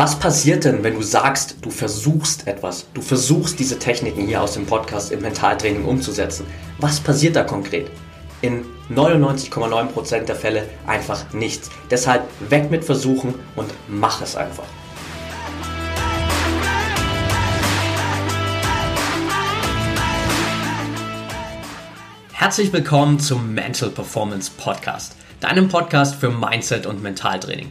Was passiert denn, wenn du sagst, du versuchst etwas? Du versuchst diese Techniken hier aus dem Podcast im Mentaltraining umzusetzen. Was passiert da konkret? In 99,9% der Fälle einfach nichts. Deshalb weg mit Versuchen und mach es einfach. Herzlich willkommen zum Mental Performance Podcast, deinem Podcast für Mindset und Mentaltraining.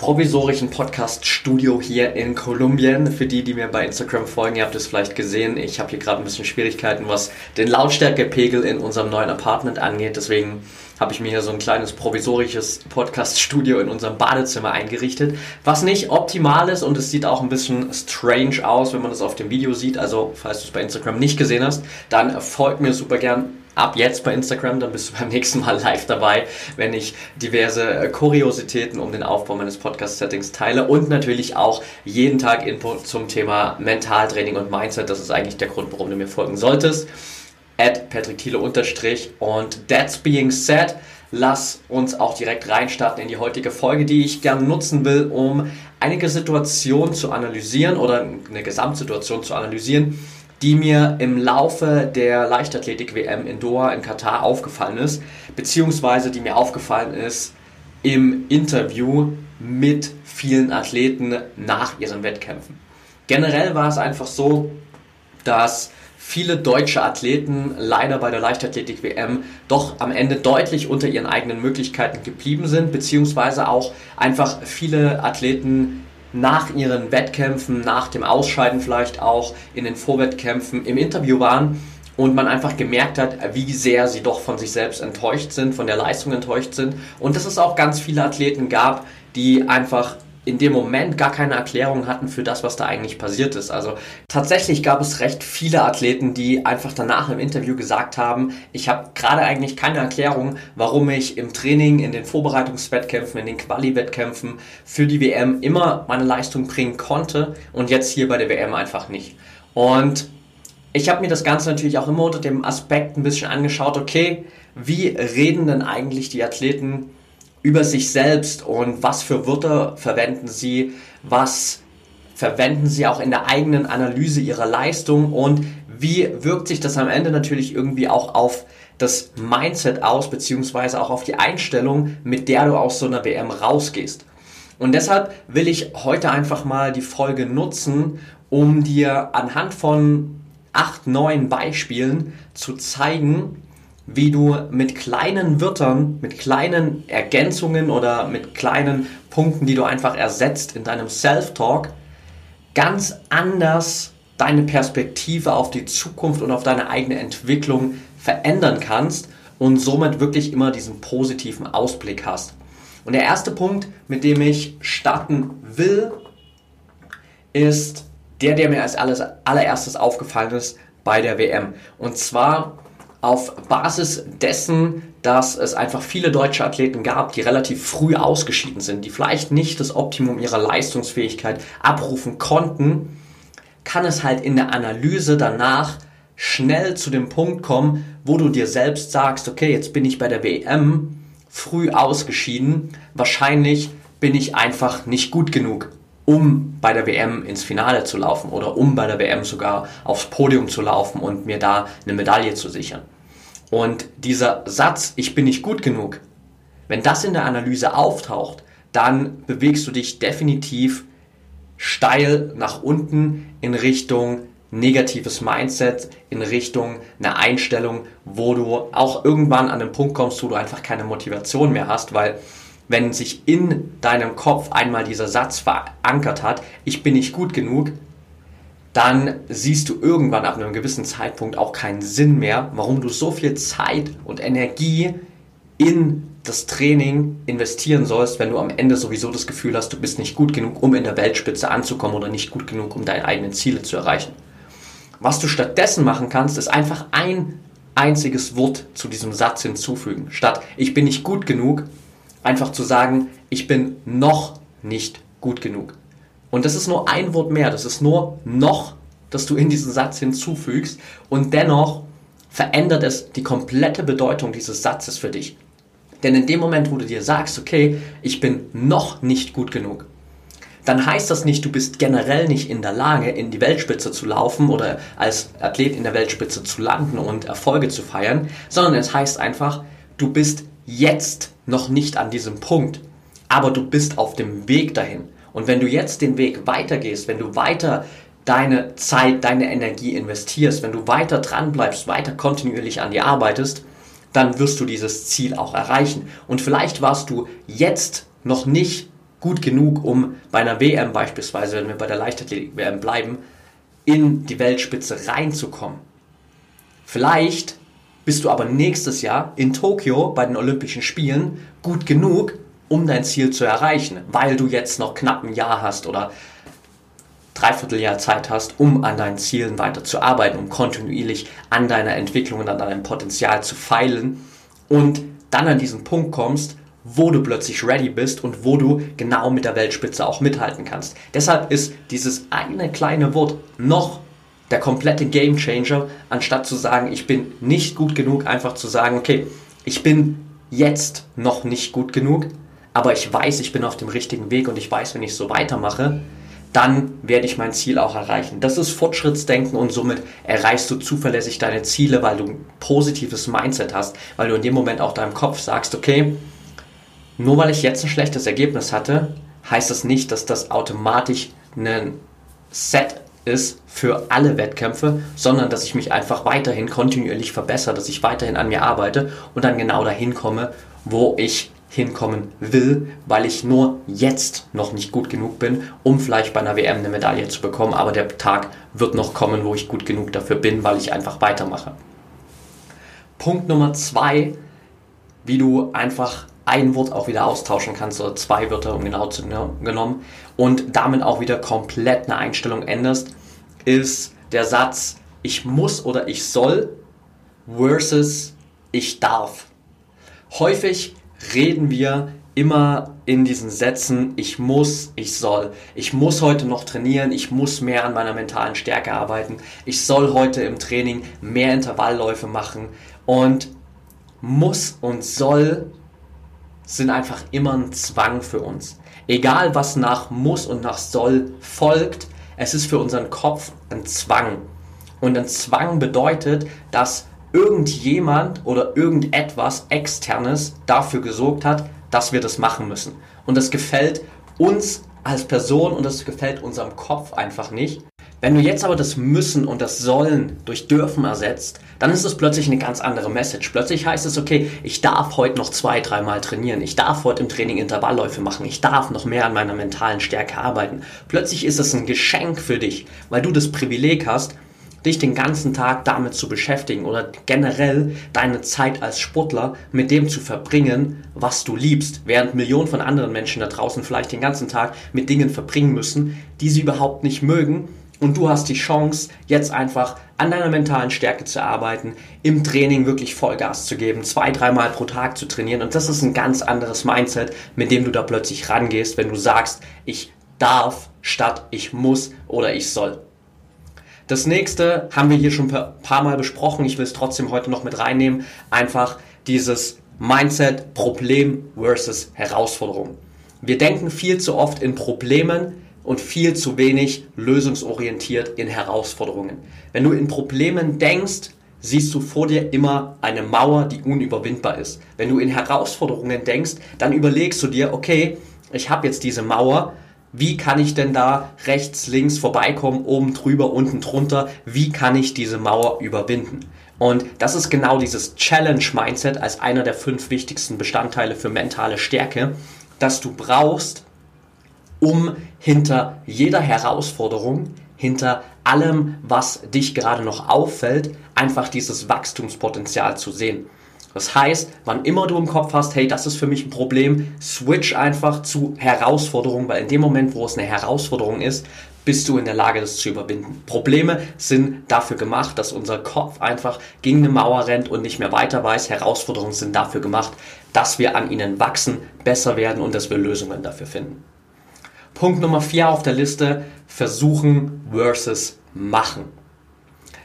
provisorischen Podcast-Studio hier in Kolumbien. Für die, die mir bei Instagram folgen, ihr habt es vielleicht gesehen, ich habe hier gerade ein bisschen Schwierigkeiten, was den Lautstärkepegel in unserem neuen Apartment angeht. Deswegen habe ich mir hier so ein kleines provisorisches Podcast-Studio in unserem Badezimmer eingerichtet, was nicht optimal ist und es sieht auch ein bisschen strange aus, wenn man das auf dem Video sieht. Also, falls du es bei Instagram nicht gesehen hast, dann folgt mir super gern ab jetzt bei Instagram, dann bist du beim nächsten Mal live dabei, wenn ich diverse äh, Kuriositäten um den Aufbau meines Podcast-Settings teile und natürlich auch jeden Tag Input zum Thema Mentaltraining und Mindset. Das ist eigentlich der Grund, warum du mir folgen solltest. At Patrick Thiele unterstrich und that's being said, lass uns auch direkt reinstarten in die heutige Folge, die ich gerne nutzen will, um einige Situationen zu analysieren oder eine Gesamtsituation zu analysieren, die mir im Laufe der Leichtathletik-WM in Doha in Katar aufgefallen ist, beziehungsweise die mir aufgefallen ist im Interview mit vielen Athleten nach ihren Wettkämpfen. Generell war es einfach so, dass viele deutsche Athleten leider bei der Leichtathletik-WM doch am Ende deutlich unter ihren eigenen Möglichkeiten geblieben sind, beziehungsweise auch einfach viele Athleten nach ihren Wettkämpfen, nach dem Ausscheiden vielleicht auch in den Vorwettkämpfen im Interview waren und man einfach gemerkt hat, wie sehr sie doch von sich selbst enttäuscht sind, von der Leistung enttäuscht sind. Und dass es auch ganz viele Athleten gab, die einfach in dem Moment gar keine Erklärung hatten für das, was da eigentlich passiert ist. Also tatsächlich gab es recht viele Athleten, die einfach danach im Interview gesagt haben, ich habe gerade eigentlich keine Erklärung, warum ich im Training, in den Vorbereitungswettkämpfen, in den Quali-Wettkämpfen für die WM immer meine Leistung bringen konnte und jetzt hier bei der WM einfach nicht. Und ich habe mir das Ganze natürlich auch immer unter dem Aspekt ein bisschen angeschaut, okay, wie reden denn eigentlich die Athleten über sich selbst und was für Wörter verwenden sie, was verwenden sie auch in der eigenen Analyse ihrer Leistung und wie wirkt sich das am Ende natürlich irgendwie auch auf das Mindset aus, beziehungsweise auch auf die Einstellung, mit der du aus so einer WM rausgehst. Und deshalb will ich heute einfach mal die Folge nutzen, um dir anhand von acht, neun Beispielen zu zeigen, wie du mit kleinen Wörtern, mit kleinen Ergänzungen oder mit kleinen Punkten, die du einfach ersetzt in deinem Self-Talk, ganz anders deine Perspektive auf die Zukunft und auf deine eigene Entwicklung verändern kannst und somit wirklich immer diesen positiven Ausblick hast. Und der erste Punkt, mit dem ich starten will, ist der, der mir als allererstes aufgefallen ist bei der WM. Und zwar auf Basis dessen, dass es einfach viele deutsche Athleten gab, die relativ früh ausgeschieden sind, die vielleicht nicht das Optimum ihrer Leistungsfähigkeit abrufen konnten, kann es halt in der Analyse danach schnell zu dem Punkt kommen, wo du dir selbst sagst, okay, jetzt bin ich bei der WM früh ausgeschieden, wahrscheinlich bin ich einfach nicht gut genug um bei der WM ins Finale zu laufen oder um bei der WM sogar aufs Podium zu laufen und mir da eine Medaille zu sichern. Und dieser Satz, ich bin nicht gut genug, wenn das in der Analyse auftaucht, dann bewegst du dich definitiv steil nach unten in Richtung negatives Mindset, in Richtung einer Einstellung, wo du auch irgendwann an den Punkt kommst, wo du einfach keine Motivation mehr hast, weil wenn sich in deinem Kopf einmal dieser Satz verankert hat, ich bin nicht gut genug, dann siehst du irgendwann ab einem gewissen Zeitpunkt auch keinen Sinn mehr, warum du so viel Zeit und Energie in das Training investieren sollst, wenn du am Ende sowieso das Gefühl hast, du bist nicht gut genug, um in der Weltspitze anzukommen oder nicht gut genug, um deine eigenen Ziele zu erreichen. Was du stattdessen machen kannst, ist einfach ein einziges Wort zu diesem Satz hinzufügen. Statt ich bin nicht gut genug, einfach zu sagen, ich bin noch nicht gut genug. Und das ist nur ein Wort mehr, das ist nur noch, das du in diesen Satz hinzufügst und dennoch verändert es die komplette Bedeutung dieses Satzes für dich. Denn in dem Moment, wo du dir sagst, okay, ich bin noch nicht gut genug, dann heißt das nicht, du bist generell nicht in der Lage, in die Weltspitze zu laufen oder als Athlet in der Weltspitze zu landen und Erfolge zu feiern, sondern es heißt einfach, du bist jetzt noch nicht an diesem Punkt, aber du bist auf dem Weg dahin. Und wenn du jetzt den Weg weitergehst, wenn du weiter deine Zeit, deine Energie investierst, wenn du weiter dran bleibst, weiter kontinuierlich an dir arbeitest, dann wirst du dieses Ziel auch erreichen. Und vielleicht warst du jetzt noch nicht gut genug, um bei einer WM beispielsweise, wenn wir bei der Leichtathletik-WM bleiben, in die Weltspitze reinzukommen. Vielleicht bist du aber nächstes Jahr in Tokio bei den Olympischen Spielen gut genug, um dein Ziel zu erreichen, weil du jetzt noch knapp ein Jahr hast oder Dreivierteljahr Zeit hast, um an deinen Zielen weiter zu arbeiten, um kontinuierlich an deiner Entwicklung und an deinem Potenzial zu feilen und dann an diesen Punkt kommst, wo du plötzlich ready bist und wo du genau mit der Weltspitze auch mithalten kannst. Deshalb ist dieses eine kleine Wort noch der komplette Game Changer, anstatt zu sagen, ich bin nicht gut genug, einfach zu sagen, okay, ich bin jetzt noch nicht gut genug, aber ich weiß, ich bin auf dem richtigen Weg und ich weiß, wenn ich so weitermache, dann werde ich mein Ziel auch erreichen. Das ist Fortschrittsdenken und somit erreichst du zuverlässig deine Ziele, weil du ein positives Mindset hast, weil du in dem Moment auch deinem Kopf sagst, okay, nur weil ich jetzt ein schlechtes Ergebnis hatte, heißt das nicht, dass das automatisch ein Set ist für alle Wettkämpfe, sondern dass ich mich einfach weiterhin kontinuierlich verbessere, dass ich weiterhin an mir arbeite und dann genau dahin komme, wo ich hinkommen will, weil ich nur jetzt noch nicht gut genug bin, um vielleicht bei einer WM eine Medaille zu bekommen. Aber der Tag wird noch kommen, wo ich gut genug dafür bin, weil ich einfach weitermache. Punkt Nummer zwei, wie du einfach ein Wort auch wieder austauschen kannst oder zwei Wörter, um genau zu genommen und damit auch wieder komplett eine Einstellung änderst, ist der Satz ich muss oder ich soll versus ich darf. Häufig reden wir immer in diesen Sätzen, ich muss, ich soll. Ich muss heute noch trainieren, ich muss mehr an meiner mentalen Stärke arbeiten, ich soll heute im Training mehr Intervallläufe machen und muss und soll sind einfach immer ein Zwang für uns. Egal was nach muss und nach soll folgt, es ist für unseren Kopf ein Zwang. Und ein Zwang bedeutet, dass irgendjemand oder irgendetwas externes dafür gesorgt hat, dass wir das machen müssen. Und das gefällt uns als Person und das gefällt unserem Kopf einfach nicht. Wenn du jetzt aber das Müssen und das Sollen durch Dürfen ersetzt, dann ist es plötzlich eine ganz andere Message. Plötzlich heißt es, okay, ich darf heute noch zwei, dreimal trainieren. Ich darf heute im Training Intervallläufe machen. Ich darf noch mehr an meiner mentalen Stärke arbeiten. Plötzlich ist es ein Geschenk für dich, weil du das Privileg hast, dich den ganzen Tag damit zu beschäftigen oder generell deine Zeit als Sportler mit dem zu verbringen, was du liebst, während Millionen von anderen Menschen da draußen vielleicht den ganzen Tag mit Dingen verbringen müssen, die sie überhaupt nicht mögen und du hast die Chance, jetzt einfach an deiner mentalen Stärke zu arbeiten, im Training wirklich Vollgas zu geben, zwei, dreimal pro Tag zu trainieren. Und das ist ein ganz anderes Mindset, mit dem du da plötzlich rangehst, wenn du sagst, ich darf statt ich muss oder ich soll. Das nächste haben wir hier schon ein paar Mal besprochen. Ich will es trotzdem heute noch mit reinnehmen. Einfach dieses Mindset Problem versus Herausforderung. Wir denken viel zu oft in Problemen, und viel zu wenig lösungsorientiert in Herausforderungen. Wenn du in Problemen denkst, siehst du vor dir immer eine Mauer, die unüberwindbar ist. Wenn du in Herausforderungen denkst, dann überlegst du dir, okay, ich habe jetzt diese Mauer, wie kann ich denn da rechts, links vorbeikommen, oben drüber, unten drunter, wie kann ich diese Mauer überwinden? Und das ist genau dieses Challenge-Mindset als einer der fünf wichtigsten Bestandteile für mentale Stärke, dass du brauchst, um hinter jeder Herausforderung, hinter allem, was dich gerade noch auffällt, einfach dieses Wachstumspotenzial zu sehen. Das heißt, wann immer du im Kopf hast, hey, das ist für mich ein Problem, switch einfach zu Herausforderung, weil in dem Moment, wo es eine Herausforderung ist, bist du in der Lage, das zu überwinden. Probleme sind dafür gemacht, dass unser Kopf einfach gegen eine Mauer rennt und nicht mehr weiter weiß. Herausforderungen sind dafür gemacht, dass wir an ihnen wachsen, besser werden und dass wir Lösungen dafür finden. Punkt Nummer vier auf der Liste, versuchen versus machen.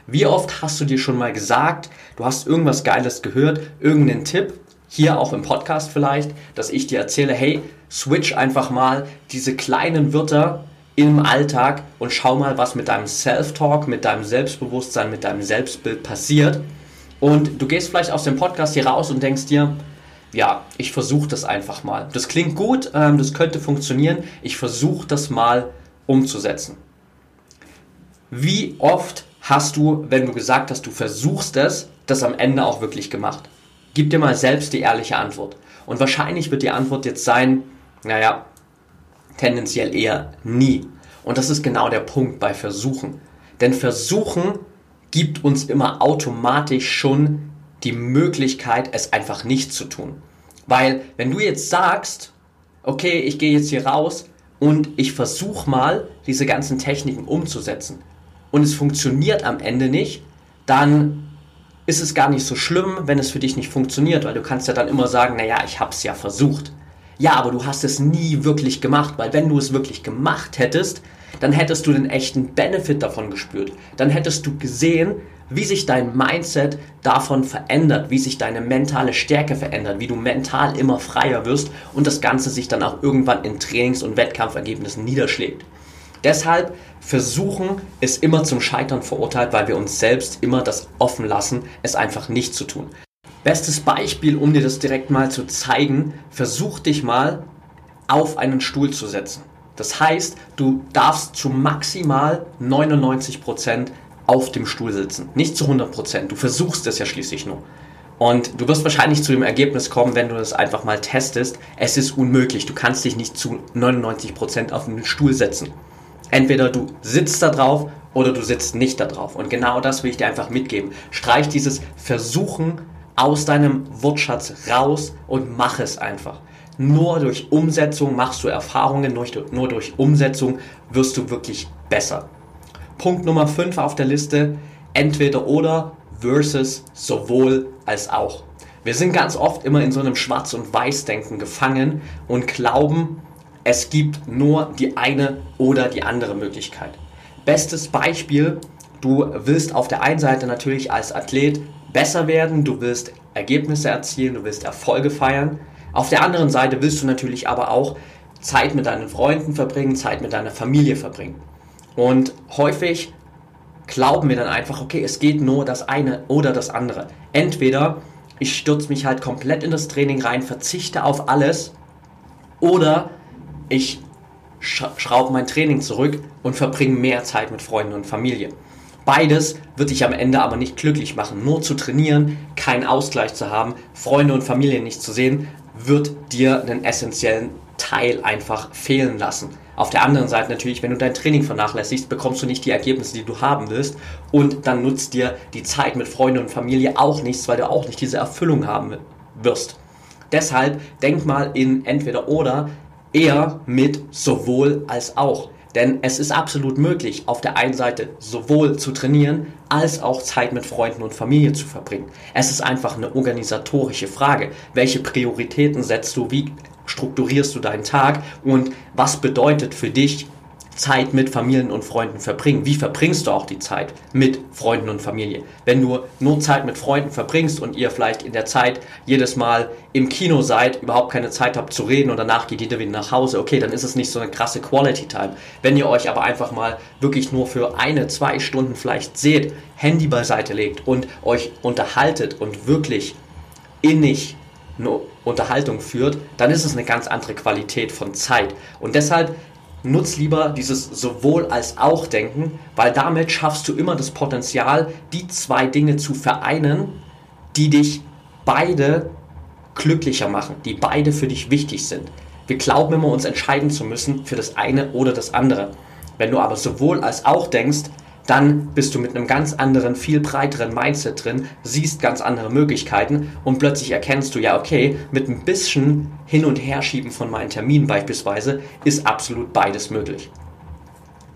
Wie oft hast du dir schon mal gesagt, du hast irgendwas Geiles gehört, irgendeinen Tipp, hier auch im Podcast vielleicht, dass ich dir erzähle, hey, switch einfach mal diese kleinen Wörter im Alltag und schau mal, was mit deinem Self-Talk, mit deinem Selbstbewusstsein, mit deinem Selbstbild passiert. Und du gehst vielleicht aus dem Podcast hier raus und denkst dir, ja, ich versuche das einfach mal. Das klingt gut, ähm, das könnte funktionieren. Ich versuche das mal umzusetzen. Wie oft hast du, wenn du gesagt hast, du versuchst es, das am Ende auch wirklich gemacht? Gib dir mal selbst die ehrliche Antwort. Und wahrscheinlich wird die Antwort jetzt sein, naja, tendenziell eher nie. Und das ist genau der Punkt bei Versuchen. Denn Versuchen gibt uns immer automatisch schon die Möglichkeit, es einfach nicht zu tun. Weil wenn du jetzt sagst, okay, ich gehe jetzt hier raus und ich versuche mal, diese ganzen Techniken umzusetzen, und es funktioniert am Ende nicht, dann ist es gar nicht so schlimm, wenn es für dich nicht funktioniert, weil du kannst ja dann immer sagen, naja, ich habe es ja versucht. Ja, aber du hast es nie wirklich gemacht, weil wenn du es wirklich gemacht hättest, dann hättest du den echten Benefit davon gespürt. Dann hättest du gesehen, wie sich dein Mindset davon verändert, wie sich deine mentale Stärke verändert, wie du mental immer freier wirst und das Ganze sich dann auch irgendwann in Trainings- und Wettkampfergebnissen niederschlägt. Deshalb versuchen, ist immer zum Scheitern verurteilt, weil wir uns selbst immer das offen lassen, es einfach nicht zu tun. Bestes Beispiel, um dir das direkt mal zu zeigen, versuch dich mal auf einen Stuhl zu setzen. Das heißt, du darfst zu maximal 99% auf dem Stuhl sitzen. Nicht zu 100%. Du versuchst es ja schließlich nur. Und du wirst wahrscheinlich zu dem Ergebnis kommen, wenn du das einfach mal testest. Es ist unmöglich. Du kannst dich nicht zu 99% auf den Stuhl setzen. Entweder du sitzt da drauf oder du sitzt nicht da drauf. Und genau das will ich dir einfach mitgeben. Streich dieses Versuchen aus deinem Wortschatz raus und mach es einfach. Nur durch Umsetzung machst du Erfahrungen, nur durch Umsetzung wirst du wirklich besser. Punkt Nummer 5 auf der Liste, entweder oder versus sowohl als auch. Wir sind ganz oft immer in so einem Schwarz- und Weiß-Denken gefangen und glauben, es gibt nur die eine oder die andere Möglichkeit. Bestes Beispiel, du willst auf der einen Seite natürlich als Athlet besser werden, du willst Ergebnisse erzielen, du willst Erfolge feiern. Auf der anderen Seite willst du natürlich aber auch Zeit mit deinen Freunden verbringen, Zeit mit deiner Familie verbringen. Und häufig glauben wir dann einfach, okay, es geht nur das eine oder das andere. Entweder ich stürze mich halt komplett in das Training rein, verzichte auf alles oder ich schraube mein Training zurück und verbringe mehr Zeit mit Freunden und Familie. Beides wird dich am Ende aber nicht glücklich machen. Nur zu trainieren, keinen Ausgleich zu haben, Freunde und Familie nicht zu sehen, wird dir einen essentiellen Teil einfach fehlen lassen. Auf der anderen Seite natürlich, wenn du dein Training vernachlässigst, bekommst du nicht die Ergebnisse, die du haben willst und dann nutzt dir die Zeit mit Freunden und Familie auch nichts, weil du auch nicht diese Erfüllung haben wirst. Deshalb denk mal in entweder oder eher mit sowohl als auch. Denn es ist absolut möglich, auf der einen Seite sowohl zu trainieren, als auch Zeit mit Freunden und Familie zu verbringen. Es ist einfach eine organisatorische Frage. Welche Prioritäten setzt du? Wie strukturierst du deinen Tag? Und was bedeutet für dich Zeit mit Familien und Freunden verbringen. Wie verbringst du auch die Zeit mit Freunden und Familie? Wenn du nur Zeit mit Freunden verbringst und ihr vielleicht in der Zeit jedes Mal im Kino seid, überhaupt keine Zeit habt zu reden und danach geht jeder wieder nach Hause, okay, dann ist es nicht so eine krasse Quality Time. Wenn ihr euch aber einfach mal wirklich nur für eine, zwei Stunden vielleicht seht, Handy beiseite legt und euch unterhaltet und wirklich innig eine Unterhaltung führt, dann ist es eine ganz andere Qualität von Zeit. Und deshalb nutz lieber dieses sowohl als auch Denken, weil damit schaffst du immer das Potenzial, die zwei Dinge zu vereinen, die dich beide glücklicher machen, die beide für dich wichtig sind. Wir glauben immer, uns entscheiden zu müssen für das eine oder das andere. Wenn du aber sowohl als auch denkst, dann bist du mit einem ganz anderen, viel breiteren Mindset drin, siehst ganz andere Möglichkeiten und plötzlich erkennst du, ja, okay, mit ein bisschen Hin- und Herschieben von meinen Terminen beispielsweise ist absolut beides möglich.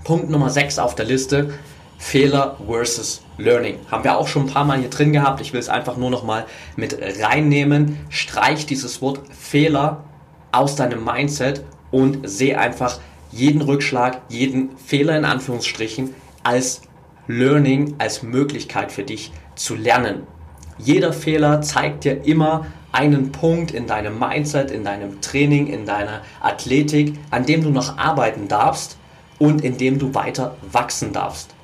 Punkt Nummer 6 auf der Liste, Fehler versus Learning. Haben wir auch schon ein paar Mal hier drin gehabt. Ich will es einfach nur noch mal mit reinnehmen. Streich dieses Wort Fehler aus deinem Mindset und sehe einfach jeden Rückschlag, jeden Fehler in Anführungsstrichen als Learning, als Möglichkeit für dich zu lernen. Jeder Fehler zeigt dir immer einen Punkt in deinem Mindset, in deinem Training, in deiner Athletik, an dem du noch arbeiten darfst und in dem du weiter wachsen darfst.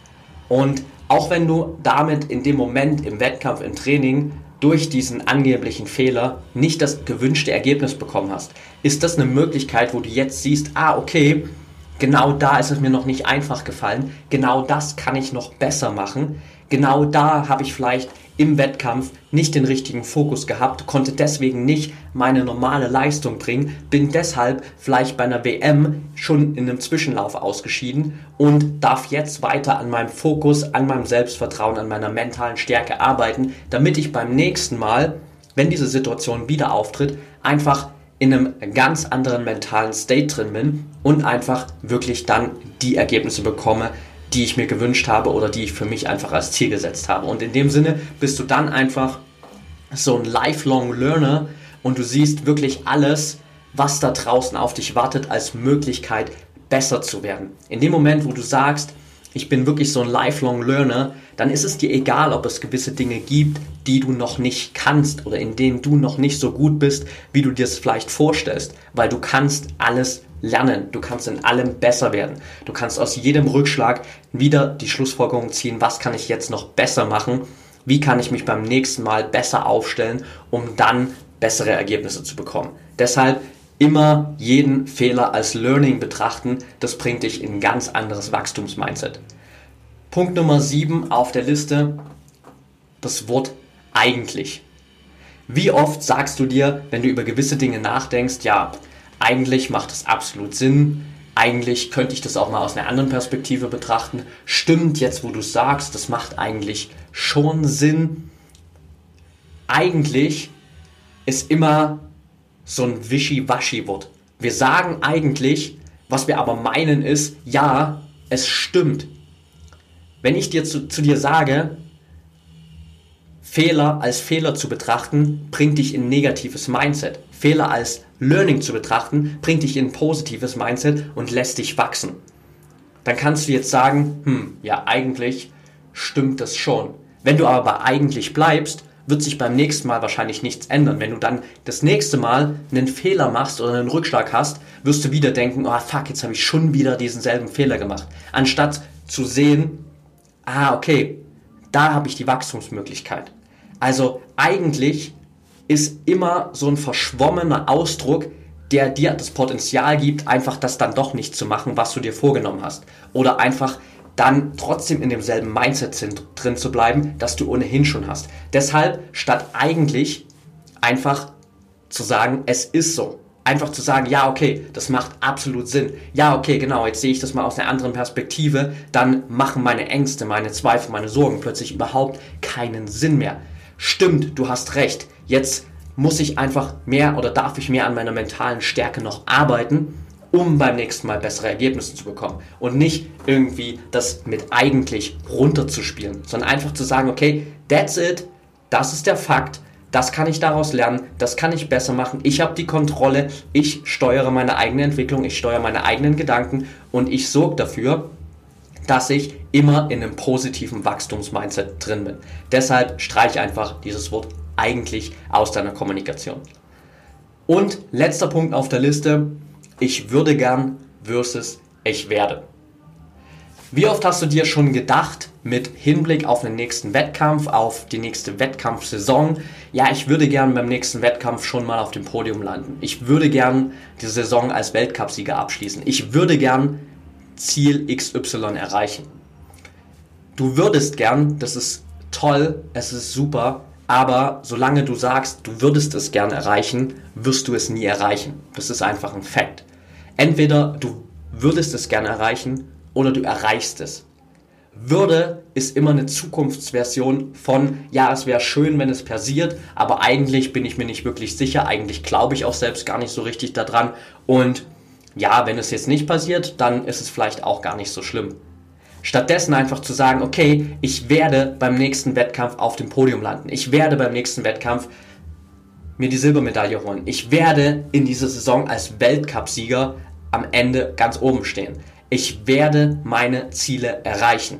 Und auch wenn du damit in dem Moment im Wettkampf, im Training durch diesen angeblichen Fehler nicht das gewünschte Ergebnis bekommen hast, ist das eine Möglichkeit, wo du jetzt siehst, ah, okay, Genau da ist es mir noch nicht einfach gefallen. Genau das kann ich noch besser machen. Genau da habe ich vielleicht im Wettkampf nicht den richtigen Fokus gehabt, konnte deswegen nicht meine normale Leistung bringen, bin deshalb vielleicht bei einer WM schon in einem Zwischenlauf ausgeschieden und darf jetzt weiter an meinem Fokus, an meinem Selbstvertrauen, an meiner mentalen Stärke arbeiten, damit ich beim nächsten Mal, wenn diese Situation wieder auftritt, einfach in einem ganz anderen mentalen State drin bin und einfach wirklich dann die Ergebnisse bekomme, die ich mir gewünscht habe oder die ich für mich einfach als Ziel gesetzt habe. Und in dem Sinne bist du dann einfach so ein lifelong Learner und du siehst wirklich alles, was da draußen auf dich wartet, als Möglichkeit besser zu werden. In dem Moment, wo du sagst, ich bin wirklich so ein lifelong Learner, dann ist es dir egal, ob es gewisse Dinge gibt, die du noch nicht kannst oder in denen du noch nicht so gut bist, wie du dir es vielleicht vorstellst, weil du kannst alles lernen, du kannst in allem besser werden. Du kannst aus jedem Rückschlag wieder die Schlussfolgerung ziehen, was kann ich jetzt noch besser machen, wie kann ich mich beim nächsten Mal besser aufstellen, um dann bessere Ergebnisse zu bekommen. Deshalb immer jeden Fehler als Learning betrachten, das bringt dich in ein ganz anderes Wachstumsmindset. Punkt Nummer 7 auf der Liste, das Wort eigentlich. Wie oft sagst du dir, wenn du über gewisse Dinge nachdenkst, ja, eigentlich macht es absolut Sinn, eigentlich könnte ich das auch mal aus einer anderen Perspektive betrachten. Stimmt jetzt, wo du sagst, das macht eigentlich schon Sinn. Eigentlich ist immer so ein Wischi-Waschi-Wort. Wir sagen eigentlich, was wir aber meinen ist, ja, es stimmt. Wenn ich dir zu, zu dir sage, Fehler als Fehler zu betrachten, bringt dich in ein negatives Mindset. Fehler als Learning zu betrachten, bringt dich in ein positives Mindset und lässt dich wachsen. Dann kannst du jetzt sagen, hm, ja, eigentlich stimmt das schon. Wenn du aber bei eigentlich bleibst, wird sich beim nächsten Mal wahrscheinlich nichts ändern. Wenn du dann das nächste Mal einen Fehler machst oder einen Rückschlag hast, wirst du wieder denken, oh fuck, jetzt habe ich schon wieder diesen selben Fehler gemacht. Anstatt zu sehen, ah, okay, da habe ich die Wachstumsmöglichkeit. Also eigentlich ist immer so ein verschwommener Ausdruck, der dir das Potenzial gibt, einfach das dann doch nicht zu machen, was du dir vorgenommen hast. Oder einfach dann trotzdem in demselben Mindset drin zu bleiben, das du ohnehin schon hast. Deshalb, statt eigentlich einfach zu sagen, es ist so. Einfach zu sagen, ja, okay, das macht absolut Sinn. Ja, okay, genau, jetzt sehe ich das mal aus einer anderen Perspektive, dann machen meine Ängste, meine Zweifel, meine Sorgen plötzlich überhaupt keinen Sinn mehr. Stimmt, du hast recht. Jetzt muss ich einfach mehr oder darf ich mehr an meiner mentalen Stärke noch arbeiten um beim nächsten Mal bessere Ergebnisse zu bekommen. Und nicht irgendwie das mit eigentlich runterzuspielen, sondern einfach zu sagen, okay, that's it, das ist der Fakt, das kann ich daraus lernen, das kann ich besser machen, ich habe die Kontrolle, ich steuere meine eigene Entwicklung, ich steuere meine eigenen Gedanken und ich sorge dafür, dass ich immer in einem positiven Wachstumsmindset drin bin. Deshalb streich einfach dieses Wort eigentlich aus deiner Kommunikation. Und letzter Punkt auf der Liste, ich würde gern versus ich werde. Wie oft hast du dir schon gedacht, mit Hinblick auf den nächsten Wettkampf, auf die nächste Wettkampfsaison, ja, ich würde gern beim nächsten Wettkampf schon mal auf dem Podium landen. Ich würde gern die Saison als Weltcupsieger abschließen. Ich würde gern Ziel XY erreichen. Du würdest gern, das ist toll, es ist super, aber solange du sagst, du würdest es gern erreichen, wirst du es nie erreichen. Das ist einfach ein Fakt. Entweder du würdest es gern erreichen oder du erreichst es. Würde ist immer eine Zukunftsversion von, ja, es wäre schön, wenn es passiert, aber eigentlich bin ich mir nicht wirklich sicher, eigentlich glaube ich auch selbst gar nicht so richtig daran und ja, wenn es jetzt nicht passiert, dann ist es vielleicht auch gar nicht so schlimm. Stattdessen einfach zu sagen, okay, ich werde beim nächsten Wettkampf auf dem Podium landen. Ich werde beim nächsten Wettkampf mir die Silbermedaille holen. Ich werde in dieser Saison als Weltcupsieger am Ende ganz oben stehen ich werde meine Ziele erreichen.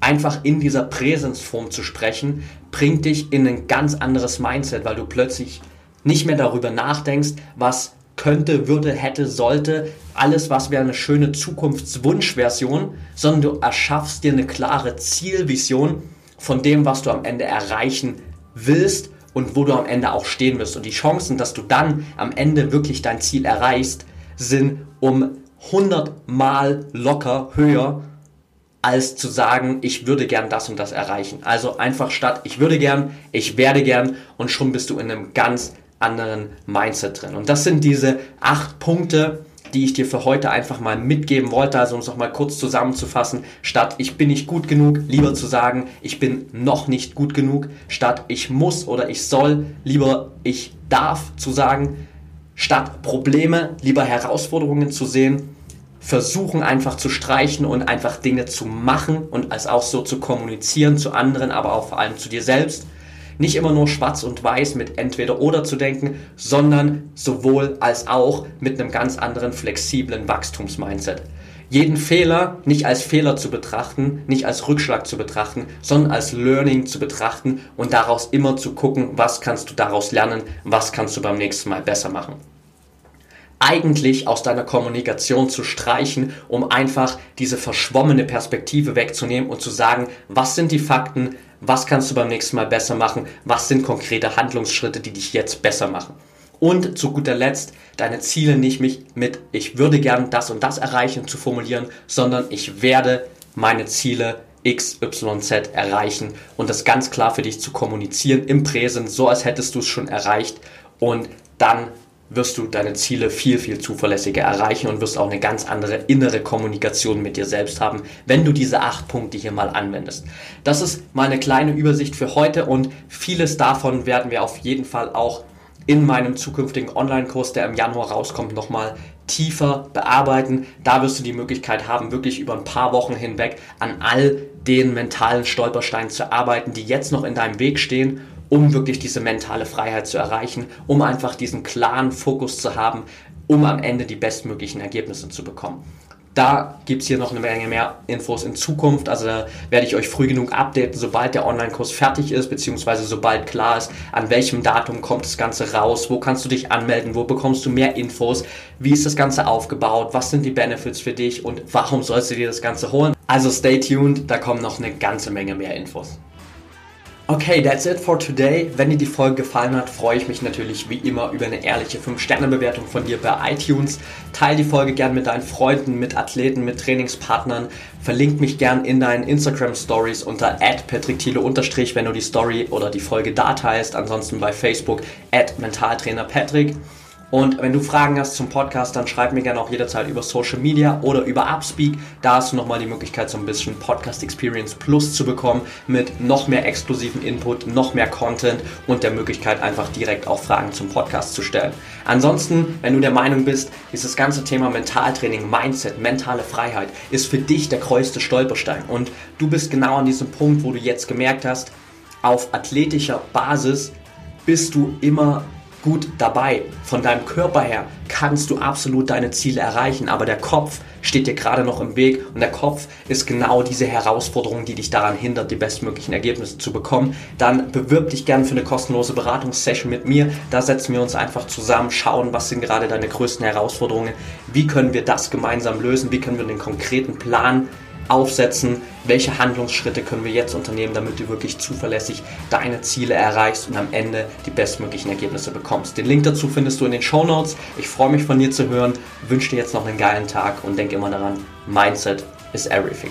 Einfach in dieser Präsensform zu sprechen, bringt dich in ein ganz anderes Mindset, weil du plötzlich nicht mehr darüber nachdenkst, was könnte, würde, hätte, sollte, alles, was wäre eine schöne Zukunftswunschversion, sondern du erschaffst dir eine klare Zielvision von dem, was du am Ende erreichen willst und wo du am Ende auch stehen wirst. Und die Chancen, dass du dann am Ende wirklich dein Ziel erreichst, sind um 100 Mal locker höher, als zu sagen, ich würde gern das und das erreichen. Also einfach statt, ich würde gern, ich werde gern und schon bist du in einem ganz anderen Mindset drin. Und das sind diese acht Punkte, die ich dir für heute einfach mal mitgeben wollte. Also um es nochmal kurz zusammenzufassen, statt ich bin nicht gut genug, lieber zu sagen, ich bin noch nicht gut genug, statt ich muss oder ich soll, lieber ich darf zu sagen, statt Probleme, lieber Herausforderungen zu sehen versuchen einfach zu streichen und einfach Dinge zu machen und als auch so zu kommunizieren zu anderen, aber auch vor allem zu dir selbst. Nicht immer nur schwarz und weiß mit entweder oder zu denken, sondern sowohl als auch mit einem ganz anderen flexiblen Wachstumsmindset. Jeden Fehler nicht als Fehler zu betrachten, nicht als Rückschlag zu betrachten, sondern als Learning zu betrachten und daraus immer zu gucken, was kannst du daraus lernen, was kannst du beim nächsten Mal besser machen eigentlich aus deiner Kommunikation zu streichen, um einfach diese verschwommene Perspektive wegzunehmen und zu sagen, was sind die Fakten, was kannst du beim nächsten Mal besser machen, was sind konkrete Handlungsschritte, die dich jetzt besser machen. Und zu guter Letzt, deine Ziele nicht mit ich würde gern das und das erreichen zu formulieren, sondern ich werde meine Ziele XYZ erreichen und das ganz klar für dich zu kommunizieren im Präsent, so als hättest du es schon erreicht und dann wirst du deine Ziele viel, viel zuverlässiger erreichen und wirst auch eine ganz andere innere Kommunikation mit dir selbst haben, wenn du diese acht Punkte hier mal anwendest. Das ist mal eine kleine Übersicht für heute und vieles davon werden wir auf jeden Fall auch in meinem zukünftigen Online-Kurs, der im Januar rauskommt, nochmal tiefer bearbeiten. Da wirst du die Möglichkeit haben, wirklich über ein paar Wochen hinweg an all den mentalen Stolpersteinen zu arbeiten, die jetzt noch in deinem Weg stehen um wirklich diese mentale Freiheit zu erreichen, um einfach diesen klaren Fokus zu haben, um am Ende die bestmöglichen Ergebnisse zu bekommen. Da gibt es hier noch eine Menge mehr Infos in Zukunft. Also da werde ich euch früh genug updaten, sobald der Online-Kurs fertig ist, beziehungsweise sobald klar ist, an welchem Datum kommt das Ganze raus, wo kannst du dich anmelden, wo bekommst du mehr Infos, wie ist das Ganze aufgebaut, was sind die Benefits für dich und warum sollst du dir das Ganze holen. Also stay tuned, da kommen noch eine ganze Menge mehr Infos. Okay, that's it for today. Wenn dir die Folge gefallen hat, freue ich mich natürlich wie immer über eine ehrliche 5-Sterne-Bewertung von dir bei iTunes. Teil die Folge gern mit deinen Freunden, mit Athleten, mit Trainingspartnern. Verlink mich gern in deinen Instagram Stories unter @patrickthiele wenn du die Story oder die Folge da teilst. Ansonsten bei Facebook @mentaltrainerpatrick. Und wenn du Fragen hast zum Podcast, dann schreib mir gerne auch jederzeit über Social Media oder über Upspeak. Da hast du nochmal die Möglichkeit, so ein bisschen Podcast Experience Plus zu bekommen mit noch mehr exklusiven Input, noch mehr Content und der Möglichkeit, einfach direkt auch Fragen zum Podcast zu stellen. Ansonsten, wenn du der Meinung bist, dieses ganze Thema Mentaltraining, Mindset, mentale Freiheit ist für dich der größte Stolperstein und du bist genau an diesem Punkt, wo du jetzt gemerkt hast, auf athletischer Basis bist du immer gut dabei. Von deinem Körper her kannst du absolut deine Ziele erreichen, aber der Kopf steht dir gerade noch im Weg und der Kopf ist genau diese Herausforderung, die dich daran hindert, die bestmöglichen Ergebnisse zu bekommen. Dann bewirb dich gerne für eine kostenlose Beratungssession mit mir. Da setzen wir uns einfach zusammen, schauen, was sind gerade deine größten Herausforderungen, wie können wir das gemeinsam lösen, wie können wir den konkreten Plan aufsetzen, welche Handlungsschritte können wir jetzt unternehmen, damit du wirklich zuverlässig deine Ziele erreichst und am Ende die bestmöglichen Ergebnisse bekommst. Den Link dazu findest du in den Show Notes. Ich freue mich von dir zu hören, wünsche dir jetzt noch einen geilen Tag und denke immer daran, Mindset is everything.